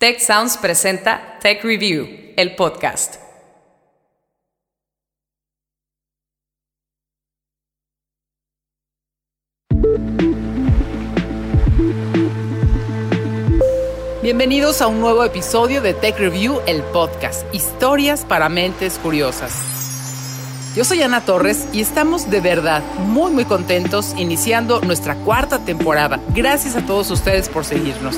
Tech Sounds presenta Tech Review, el podcast. Bienvenidos a un nuevo episodio de Tech Review, el podcast, historias para mentes curiosas. Yo soy Ana Torres y estamos de verdad muy muy contentos iniciando nuestra cuarta temporada. Gracias a todos ustedes por seguirnos.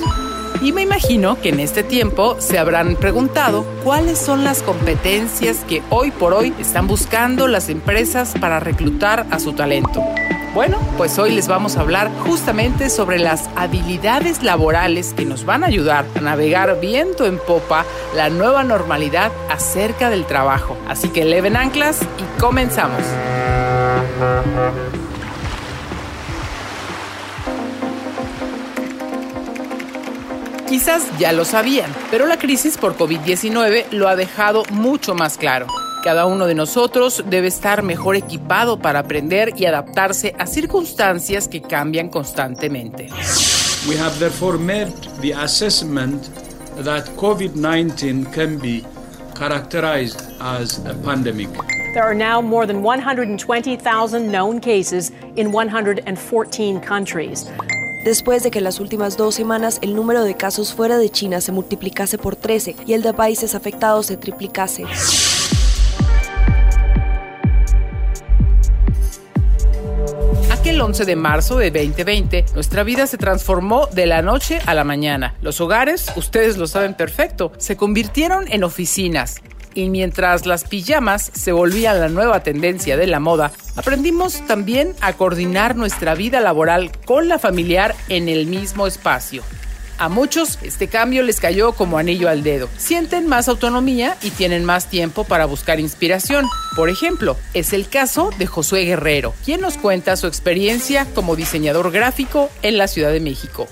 Y me imagino que en este tiempo se habrán preguntado cuáles son las competencias que hoy por hoy están buscando las empresas para reclutar a su talento. Bueno, pues hoy les vamos a hablar justamente sobre las habilidades laborales que nos van a ayudar a navegar viento en popa la nueva normalidad acerca del trabajo. Así que leven anclas y comenzamos. Quizás ya lo sabían, pero la crisis por COVID-19 lo ha dejado mucho más claro. Cada uno de nosotros debe estar mejor equipado para aprender y adaptarse a circunstancias que cambian constantemente. We have therefore made the assessment that COVID-19 can be characterized as a pandemic. There are now more than 120,000 known cases in 114 countries después de que en las últimas dos semanas el número de casos fuera de China se multiplicase por 13 y el de países afectados se triplicase. Aquel 11 de marzo de 2020, nuestra vida se transformó de la noche a la mañana. Los hogares, ustedes lo saben perfecto, se convirtieron en oficinas y mientras las pijamas se volvían la nueva tendencia de la moda, aprendimos también a coordinar nuestra vida laboral con la familiar en el mismo espacio. A muchos este cambio les cayó como anillo al dedo. Sienten más autonomía y tienen más tiempo para buscar inspiración. Por ejemplo, es el caso de Josué Guerrero, quien nos cuenta su experiencia como diseñador gráfico en la Ciudad de México.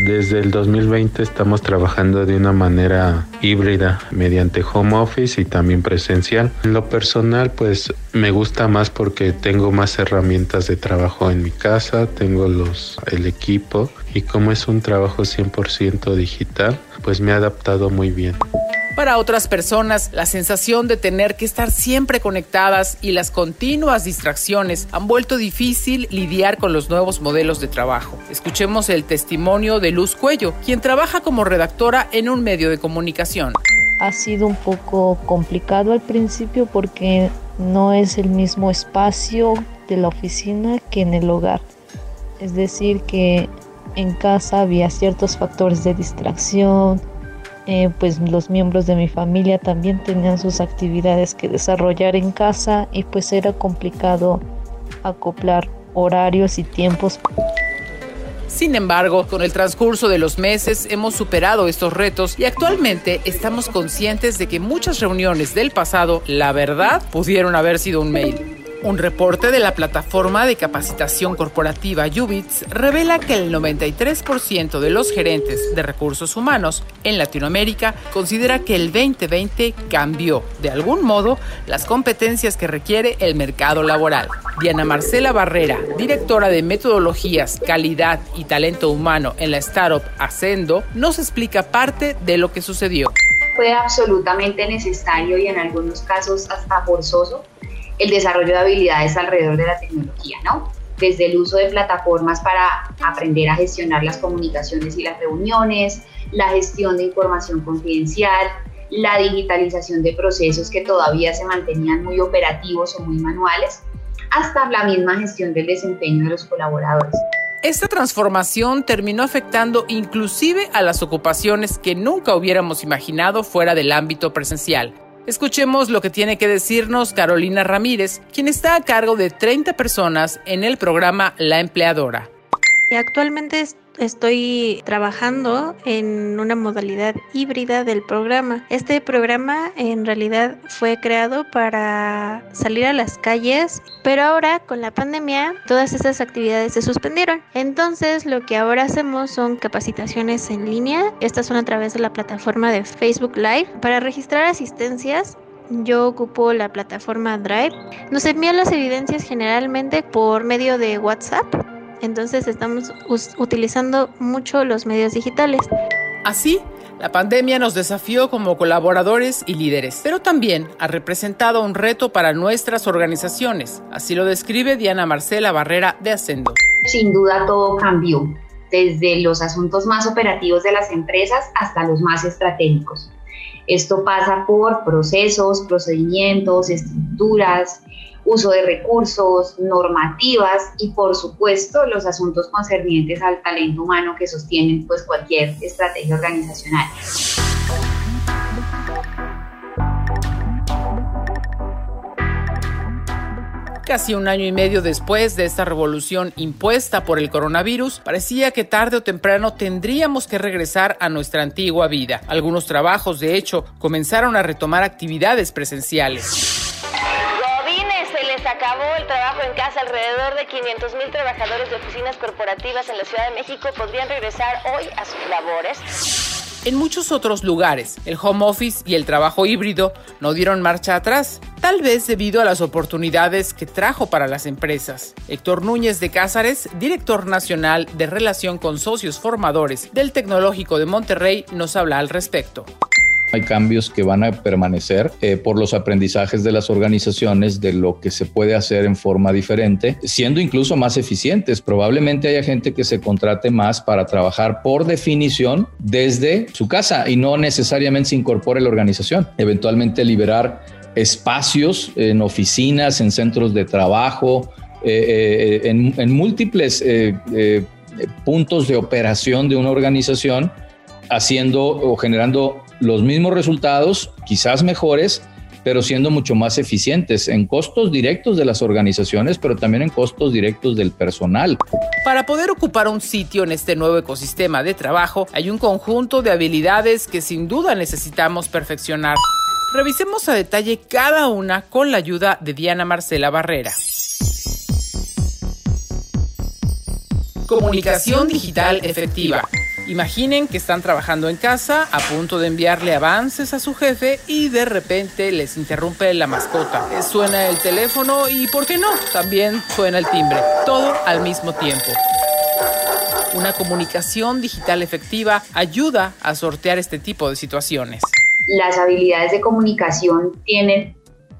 Desde el 2020 estamos trabajando de una manera híbrida mediante home office y también presencial. En lo personal pues me gusta más porque tengo más herramientas de trabajo en mi casa, tengo los el equipo y como es un trabajo 100% digital, pues me he adaptado muy bien. Para otras personas, la sensación de tener que estar siempre conectadas y las continuas distracciones han vuelto difícil lidiar con los nuevos modelos de trabajo. Escuchemos el testimonio de Luz Cuello, quien trabaja como redactora en un medio de comunicación. Ha sido un poco complicado al principio porque no es el mismo espacio de la oficina que en el hogar. Es decir, que en casa había ciertos factores de distracción, eh, pues los miembros de mi familia también tenían sus actividades que desarrollar en casa y pues era complicado acoplar horarios y tiempos. Sin embargo, con el transcurso de los meses hemos superado estos retos y actualmente estamos conscientes de que muchas reuniones del pasado, la verdad, pudieron haber sido un mail. Un reporte de la plataforma de capacitación corporativa Ubits revela que el 93% de los gerentes de recursos humanos en Latinoamérica considera que el 2020 cambió de algún modo las competencias que requiere el mercado laboral. Diana Marcela Barrera, directora de metodologías, calidad y talento humano en la startup Ascendo, nos explica parte de lo que sucedió. Fue absolutamente necesario y en algunos casos hasta forzoso el desarrollo de habilidades alrededor de la tecnología, ¿no? Desde el uso de plataformas para aprender a gestionar las comunicaciones y las reuniones, la gestión de información confidencial, la digitalización de procesos que todavía se mantenían muy operativos o muy manuales, hasta la misma gestión del desempeño de los colaboradores. Esta transformación terminó afectando inclusive a las ocupaciones que nunca hubiéramos imaginado fuera del ámbito presencial. Escuchemos lo que tiene que decirnos Carolina Ramírez, quien está a cargo de 30 personas en el programa La Empleadora. Actualmente estoy trabajando en una modalidad híbrida del programa. Este programa en realidad fue creado para salir a las calles, pero ahora con la pandemia todas estas actividades se suspendieron. Entonces lo que ahora hacemos son capacitaciones en línea. Estas son a través de la plataforma de Facebook Live. Para registrar asistencias yo ocupo la plataforma Drive. Nos envían las evidencias generalmente por medio de WhatsApp entonces estamos utilizando mucho los medios digitales. Así, La pandemia nos desafió como colaboradores y líderes, pero también ha representado un reto para nuestras organizaciones. Así lo describe Diana Marcela Barrera de Ascendo. Sin duda todo cambió, desde los asuntos más operativos de las empresas hasta los más estratégicos. Esto pasa por procesos, procedimientos, estructuras, uso de recursos, normativas y por supuesto los asuntos concernientes al talento humano que sostienen pues cualquier estrategia organizacional. Casi un año y medio después de esta revolución impuesta por el coronavirus, parecía que tarde o temprano tendríamos que regresar a nuestra antigua vida. Algunos trabajos, de hecho, comenzaron a retomar actividades presenciales acabó el trabajo en casa. Alrededor de 500 mil trabajadores de oficinas corporativas en la Ciudad de México podrían regresar hoy a sus labores. En muchos otros lugares, el home office y el trabajo híbrido no dieron marcha atrás, tal vez debido a las oportunidades que trajo para las empresas. Héctor Núñez de Cázares, director nacional de relación con socios formadores del Tecnológico de Monterrey, nos habla al respecto. Hay cambios que van a permanecer eh, por los aprendizajes de las organizaciones de lo que se puede hacer en forma diferente, siendo incluso más eficientes. Probablemente haya gente que se contrate más para trabajar por definición desde su casa y no necesariamente se incorpore la organización. Eventualmente liberar espacios en oficinas, en centros de trabajo, eh, eh, en, en, múltiples puntos de operación de una organización, haciendo o generando los mismos resultados, quizás mejores, pero siendo mucho más eficientes en costos directos de las organizaciones, pero también en costos directos del personal. Para poder ocupar un sitio en este nuevo ecosistema de trabajo, hay un conjunto de habilidades que sin duda necesitamos perfeccionar. Revisemos a detalle cada una con la ayuda de Diana Marcela Barrera. Comunicación digital efectiva. Imaginen que están trabajando en casa, a punto de enviarle avances a su jefe y de repente les interrumpe la mascota. Suena el teléfono y, ¿por qué no? También suena el timbre. Todo al mismo tiempo. Una comunicación digital efectiva ayuda a sortear este tipo de situaciones. Las habilidades de comunicación tienen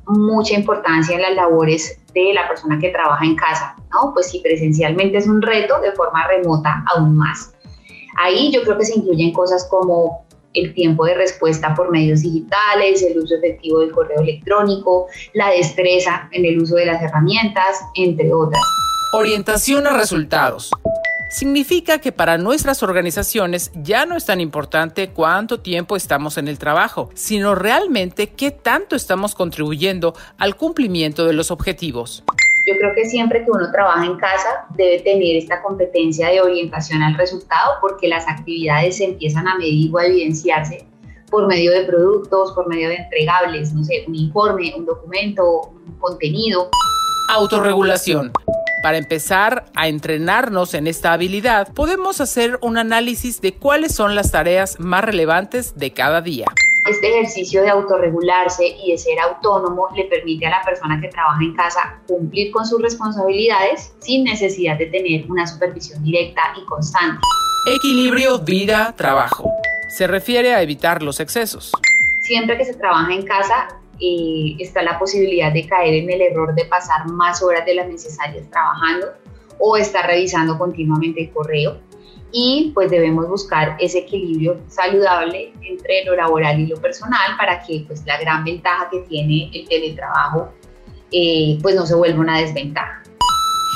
mucha importancia en las labores de la persona que trabaja en casa, ¿no? Pues si presencialmente es un reto, de forma remota aún más. Ahí yo creo que se incluyen cosas como el tiempo de respuesta por medios digitales, el uso efectivo del correo electrónico, la destreza en el uso de las herramientas, entre otras. Orientación a resultados. Significa que para nuestras organizaciones ya no es tan importante cuánto tiempo estamos en el trabajo, sino realmente qué tanto estamos contribuyendo al cumplimiento de los objetivos. Yo creo que siempre que uno trabaja en casa debe tener esta competencia de orientación al resultado porque las actividades se empiezan a medir o a evidenciarse por medio de productos, por medio de entregables, no sé, un informe, un documento, un contenido. Autorregulación. Para empezar a entrenarnos en esta habilidad, podemos hacer un análisis de cuáles son las tareas más relevantes de cada día. Este ejercicio de autorregularse y de ser autónomo le permite a la persona que trabaja en casa cumplir con sus responsabilidades sin necesidad de tener una supervisión directa y constante. Equilibrio vida-trabajo. Se refiere a evitar los excesos. Siempre que se trabaja en casa eh, está la posibilidad de caer en el error de pasar más horas de las necesarias trabajando o estar revisando continuamente el correo y pues debemos buscar ese equilibrio saludable entre lo laboral y lo personal para que pues la gran ventaja que tiene el teletrabajo eh, pues no se vuelva una desventaja.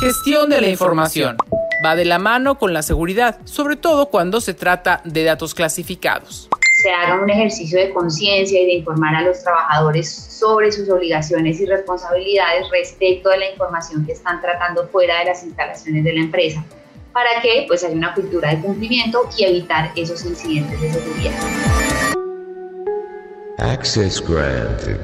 Gestión de la información. Va de la mano con la seguridad, sobre todo cuando se trata de datos clasificados. Se haga un ejercicio de conciencia y de informar a los trabajadores sobre sus obligaciones y responsabilidades respecto de la información que están tratando fuera de las instalaciones de la empresa para que pues haya una cultura de cumplimiento y evitar esos incidentes de seguridad. Access granted.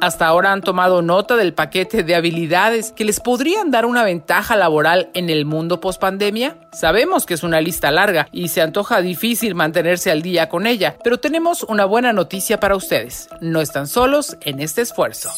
Hasta ahora han tomado nota del paquete de habilidades que les podrían dar una ventaja laboral en el mundo post-pandemia. Sabemos que es una lista larga y se antoja difícil mantenerse al día con ella, pero tenemos una buena noticia para ustedes. No están solos en este esfuerzo.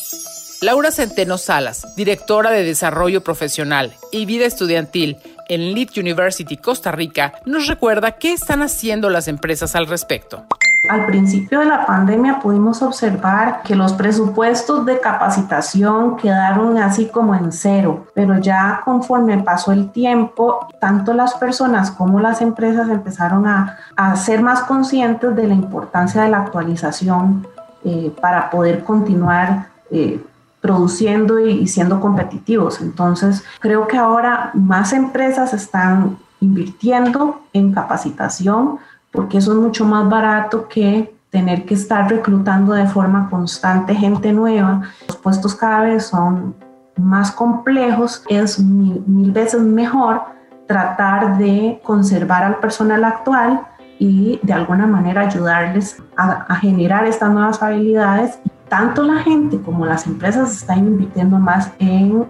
Laura Centeno Salas, directora de Desarrollo Profesional y Vida Estudiantil en Lead University Costa Rica, nos recuerda qué están haciendo las empresas al respecto. Al principio de la pandemia pudimos observar que los presupuestos de capacitación quedaron así como en cero, pero ya conforme pasó el tiempo, tanto las personas como las empresas empezaron a, ser más conscientes de la importancia de la actualización eh, para poder continuar eh, produciendo y siendo competitivos. Entonces, creo que ahora más empresas están invirtiendo en capacitación porque eso es mucho más barato que tener que estar reclutando de forma constante gente nueva. Los puestos cada vez son más complejos, es mil, veces mejor tratar de conservar al personal actual y de alguna manera ayudarles a, generar estas nuevas habilidades. Tanto la gente como las empresas están invirtiendo más en,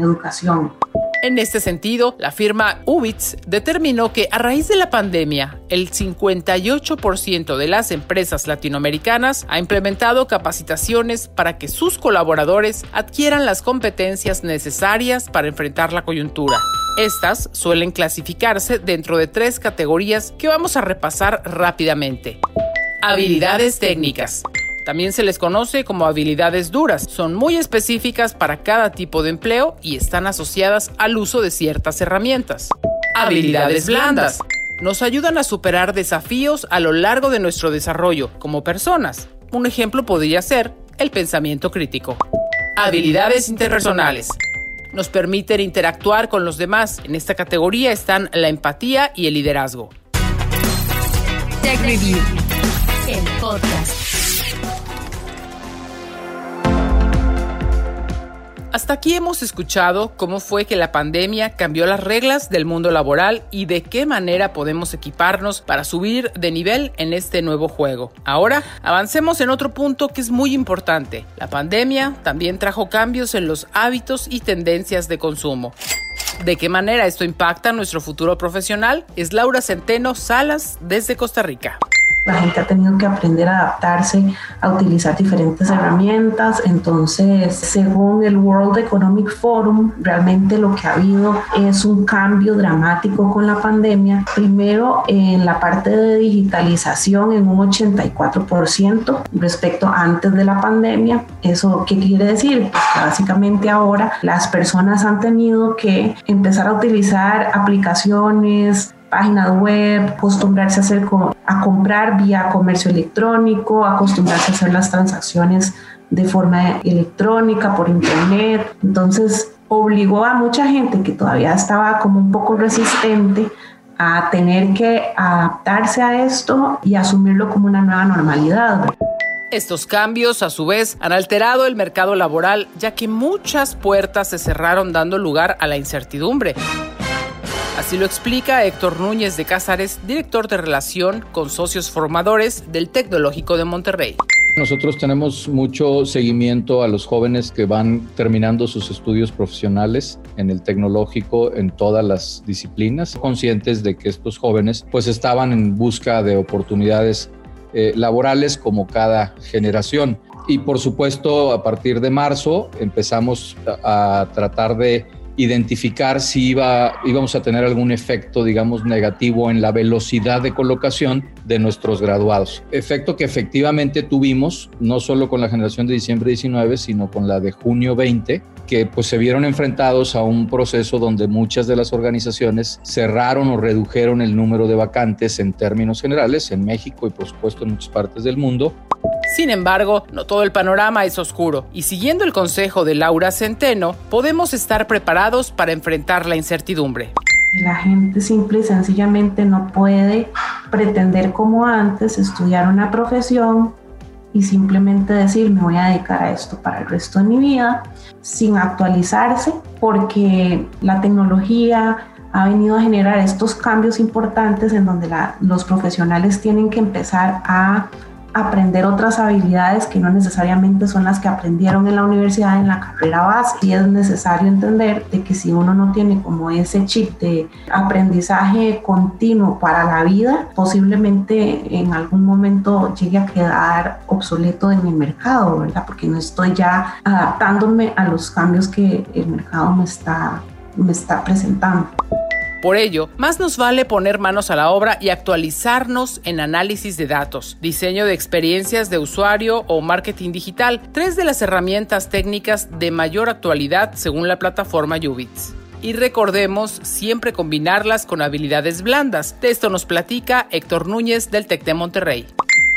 educación. En este sentido, la firma Ubits determinó que a raíz de la pandemia, el 58% de las empresas latinoamericanas ha implementado capacitaciones para que sus colaboradores adquieran las competencias necesarias para enfrentar la coyuntura. Estas suelen clasificarse dentro de tres categorías que vamos a repasar rápidamente. Habilidades técnicas. También se les conoce como habilidades duras. Son muy específicas para cada tipo de empleo y están asociadas al uso de ciertas herramientas. Habilidades blandas. Nos ayudan a superar desafíos a lo largo de nuestro desarrollo como personas. Un ejemplo podría ser el pensamiento crítico. Habilidades interpersonales. Nos permiten interactuar con los demás. En esta categoría están la empatía y el liderazgo. Tech Review, el podcast. Hasta aquí hemos escuchado cómo fue que la pandemia cambió las reglas del mundo laboral y de qué manera podemos equiparnos para subir de nivel en este nuevo juego. Ahora, avancemos en otro punto que es muy importante. La pandemia también trajo cambios en los hábitos y tendencias de consumo. ¿De qué manera esto impacta nuestro futuro profesional? Es Laura Centeno Salas desde Costa Rica. La gente ha tenido que aprender a adaptarse a utilizar diferentes herramientas. Entonces, según el World Economic Forum, realmente lo que ha habido es un cambio dramático con la pandemia. Primero, en la parte de digitalización en un 84% respecto a antes de la pandemia. ¿Eso qué quiere decir? Pues básicamente ahora las personas han tenido que empezar a utilizar aplicaciones, páginas web, acostumbrarse a, hacer, a comprar vía comercio electrónico, acostumbrarse a hacer las transacciones de forma electrónica, por internet. Entonces obligó a mucha gente que todavía estaba como un poco resistente a tener que adaptarse a esto y asumirlo como una nueva normalidad. Estos cambios, a su vez, han alterado el mercado laboral, ya que muchas puertas se cerraron dando lugar a la incertidumbre. Así lo explica Héctor Núñez de Cázares, director de relación con socios formadores del Tecnológico de Monterrey. Nosotros tenemos mucho seguimiento a los jóvenes que van terminando sus estudios profesionales en el tecnológico en todas las disciplinas, conscientes de que estos jóvenes pues estaban en busca de oportunidades eh, laborales como cada generación. Y por supuesto, a partir de marzo empezamos a tratar de identificar si iba, íbamos a tener algún efecto, digamos, negativo en la velocidad de colocación de nuestros graduados. Efecto que efectivamente tuvimos, no solo con la generación de diciembre 19, sino con la de junio 20, que pues se vieron enfrentados a un proceso donde muchas de las organizaciones cerraron o redujeron el número de vacantes en términos generales en México y por supuesto en muchas partes del mundo sin embargo, no todo el panorama es oscuro y siguiendo el consejo de Laura Centeno, podemos estar preparados para enfrentar la incertidumbre. La gente simple y sencillamente no puede pretender como antes estudiar una profesión y simplemente decir me voy a dedicar a esto para el resto de mi vida sin actualizarse porque la tecnología ha venido a generar estos cambios importantes en donde los profesionales tienen que empezar a aprender otras habilidades que no necesariamente son las que aprendieron en la universidad en la carrera base y es necesario entender de que si uno no tiene como ese chip de aprendizaje continuo para la vida posiblemente en algún momento llegue a quedar obsoleto en el mercado, ¿verdad? Porque no estoy ya adaptándome a los cambios que el mercado me está, me está presentando. Por ello, más nos vale poner manos a la obra y actualizarnos en análisis de datos, diseño de experiencias de usuario o marketing digital, tres de las herramientas técnicas de mayor actualidad según la plataforma Ubits y recordemos siempre combinarlas con habilidades blandas. De esto nos platica Héctor Núñez del TEC de Monterrey.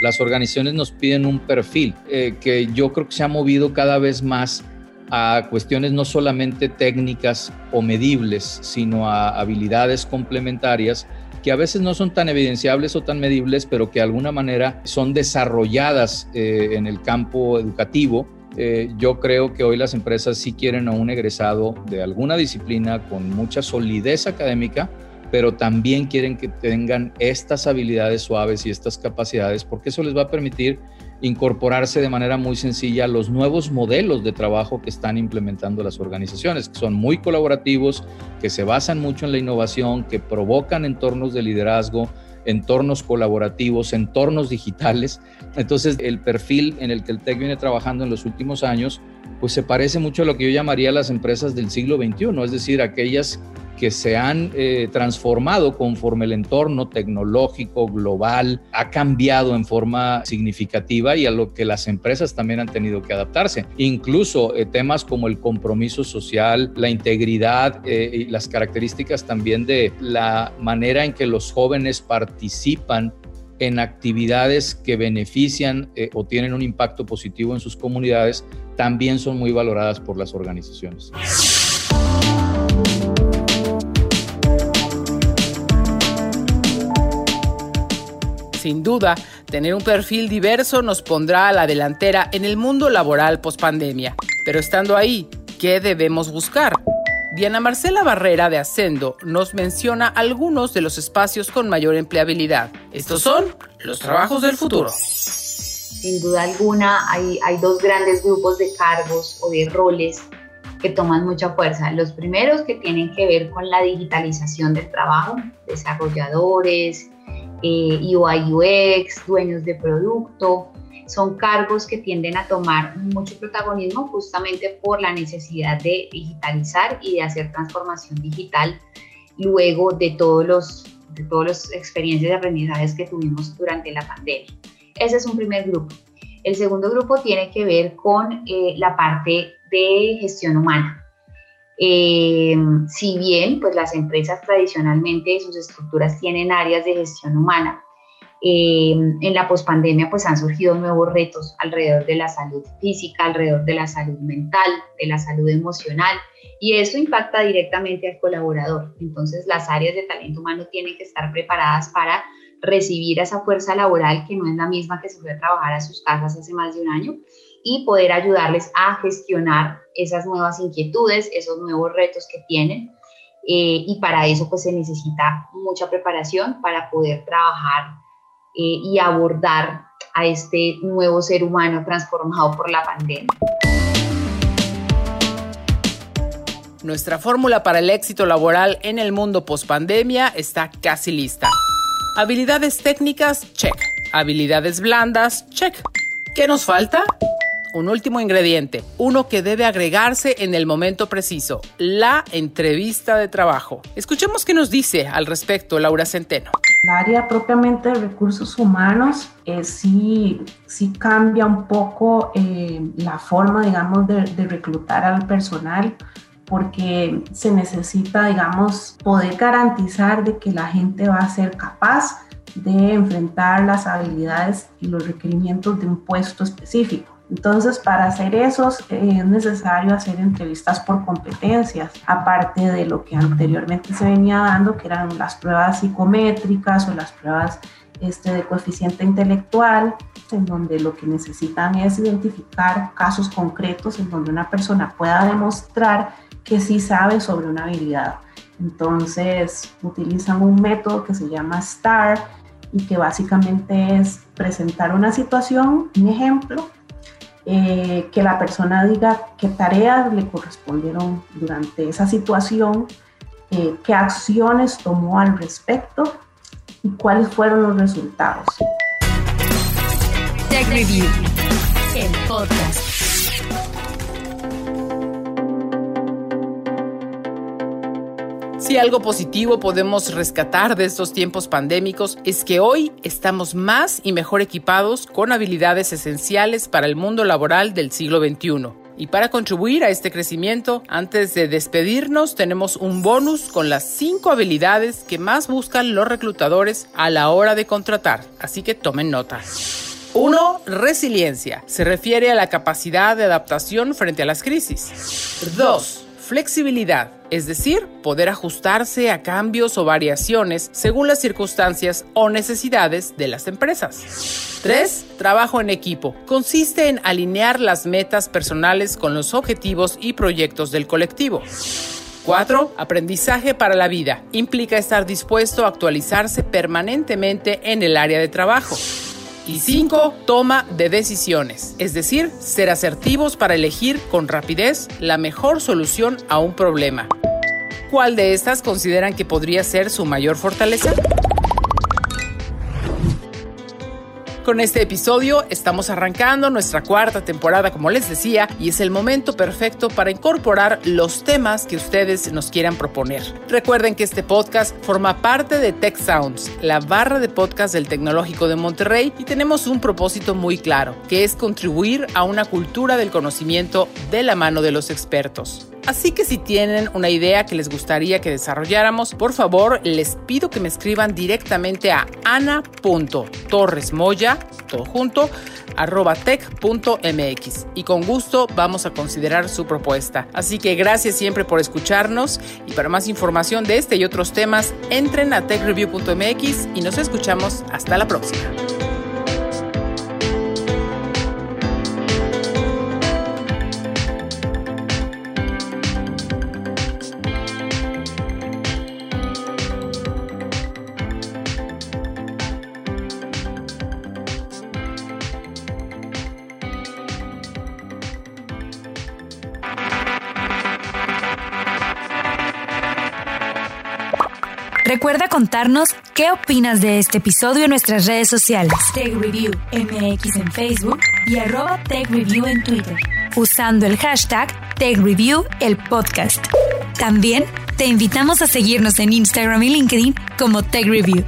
Las organizaciones nos piden un perfil eh, que yo creo que se ha movido cada vez más a cuestiones no solamente técnicas o medibles, sino a habilidades complementarias que a veces no son tan evidenciables o tan medibles, pero que de alguna manera son desarrolladas eh, en el campo educativo. Eh, yo creo que hoy las empresas sí quieren a un egresado de alguna disciplina con mucha solidez académica, pero también quieren que tengan estas habilidades suaves y estas capacidades, porque eso les va a permitir incorporarse de manera muy sencilla a los nuevos modelos de trabajo que están implementando las organizaciones, que son muy colaborativos, que se basan mucho en la innovación, que provocan entornos de liderazgo, entornos colaborativos, entornos digitales. Entonces, el perfil en el que el TEC viene trabajando en los últimos años, pues se parece mucho a lo que yo llamaría las empresas del siglo XXI, es decir, aquellas que se han eh, transformado conforme el entorno tecnológico global ha cambiado en forma significativa y a lo que las empresas también han tenido que adaptarse. Incluso eh, temas como el compromiso social, la integridad eh, y las características también de la manera en que los jóvenes participan en actividades que benefician o tienen un impacto positivo en sus comunidades, también son muy valoradas por las organizaciones. Sin duda, tener un perfil diverso nos pondrá a la delantera en el mundo laboral post-pandemia. Pero estando ahí, ¿qué debemos buscar? Diana Marcela Barrera de Ascendo nos menciona algunos de los espacios con mayor empleabilidad. Estos son los trabajos del futuro. Sin duda alguna, hay, hay dos grandes grupos de cargos o de roles que toman mucha fuerza. Los primeros que tienen que ver con la digitalización del trabajo, desarrolladores, eh, UI UX, dueños de producto, son cargos que tienden a tomar mucho protagonismo justamente por la necesidad de digitalizar y de hacer transformación digital luego de todos los de todas las experiencias y aprendizajes que tuvimos durante la pandemia. Ese es un primer grupo. El segundo grupo tiene que ver con eh, la parte de gestión humana. Eh, si bien pues las empresas tradicionalmente sus estructuras tienen áreas de gestión humana, eh, en la pospandemia pues han surgido nuevos retos alrededor de la salud física, alrededor de la salud mental, de la salud emocional y eso impacta directamente al colaborador. Entonces las áreas de talento humano tienen que estar preparadas para recibir esa fuerza laboral que no es la misma que se fue a trabajar a sus casas hace más de un año y poder ayudarles a gestionar esas nuevas inquietudes, esos nuevos retos que tienen. Eh, y para eso pues se necesita mucha preparación para poder trabajar eh, y abordar a este nuevo ser humano transformado por la pandemia. Nuestra fórmula para el éxito laboral en el mundo post-pandemia está casi lista. Habilidades técnicas, check. Habilidades blandas, check. ¿Qué nos falta? Un último ingrediente, uno que debe agregarse en el momento preciso, la entrevista de trabajo. Escuchemos qué nos dice al respecto Laura Centeno. El área propiamente de recursos humanos eh, sí, sí cambia un poco eh, la forma, digamos, de, de reclutar al personal porque se necesita, digamos, poder garantizar de que la gente va a ser capaz de enfrentar las habilidades y los requerimientos de un puesto específico. Entonces, para hacer eso es necesario hacer entrevistas por competencias, aparte de lo que anteriormente se venía dando, que eran las pruebas psicométricas o las pruebas este, de coeficiente intelectual, en donde lo que necesitan es identificar casos concretos en donde una persona pueda demostrar que sí sabe sobre una habilidad. Entonces, utilizan un método que se llama STAR y que básicamente es presentar una situación, un ejemplo, eh, que la persona diga qué tareas le correspondieron durante esa situación, eh, qué acciones tomó al respecto y cuáles fueron los resultados. Tech Review, el podcast. Si algo positivo podemos rescatar de estos tiempos pandémicos es que hoy estamos más y mejor equipados con habilidades esenciales para el mundo laboral del siglo XXI. Y para contribuir a este crecimiento, antes de despedirnos, tenemos un bonus con las cinco habilidades que más buscan los reclutadores a la hora de contratar. Así que tomen nota. 1. Resiliencia. Se refiere a la capacidad de adaptación frente a las crisis. 2 flexibilidad, es decir, poder ajustarse a cambios o variaciones según las circunstancias o necesidades de las empresas. 3. Trabajo en equipo. Consiste en alinear las metas personales con los objetivos y proyectos del colectivo. 4. Aprendizaje para la vida. Implica estar dispuesto a actualizarse permanentemente en el área de trabajo. Y 5. Toma de decisiones, es decir, ser asertivos para elegir con rapidez la mejor solución a un problema. ¿Cuál de estas consideran que podría ser su mayor fortaleza? Con este episodio estamos arrancando nuestra cuarta temporada, como les decía, y es el momento perfecto para incorporar los temas que ustedes nos quieran proponer. Recuerden que este podcast forma parte de Tech Sounds, la barra de podcast del Tecnológico de Monterrey, y tenemos un propósito muy claro, que es contribuir a una cultura del conocimiento de la mano de los expertos. Así que si tienen una idea que les gustaría que desarrolláramos, por favor les pido que me escriban directamente a ana.torresmoya, todo junto, arroba tech.mx y con gusto vamos a considerar su propuesta. Así que gracias siempre por escucharnos y para más información de este y otros temas, entren a techreview.mx y nos escuchamos hasta la próxima. Recuerda contarnos qué opinas de este episodio en nuestras redes sociales. Tech Review MX en Facebook y arroba Tech Review en Twitter. Usando el hashtag Tech Review el podcast. También te invitamos a seguirnos en Instagram y LinkedIn como Tech Review.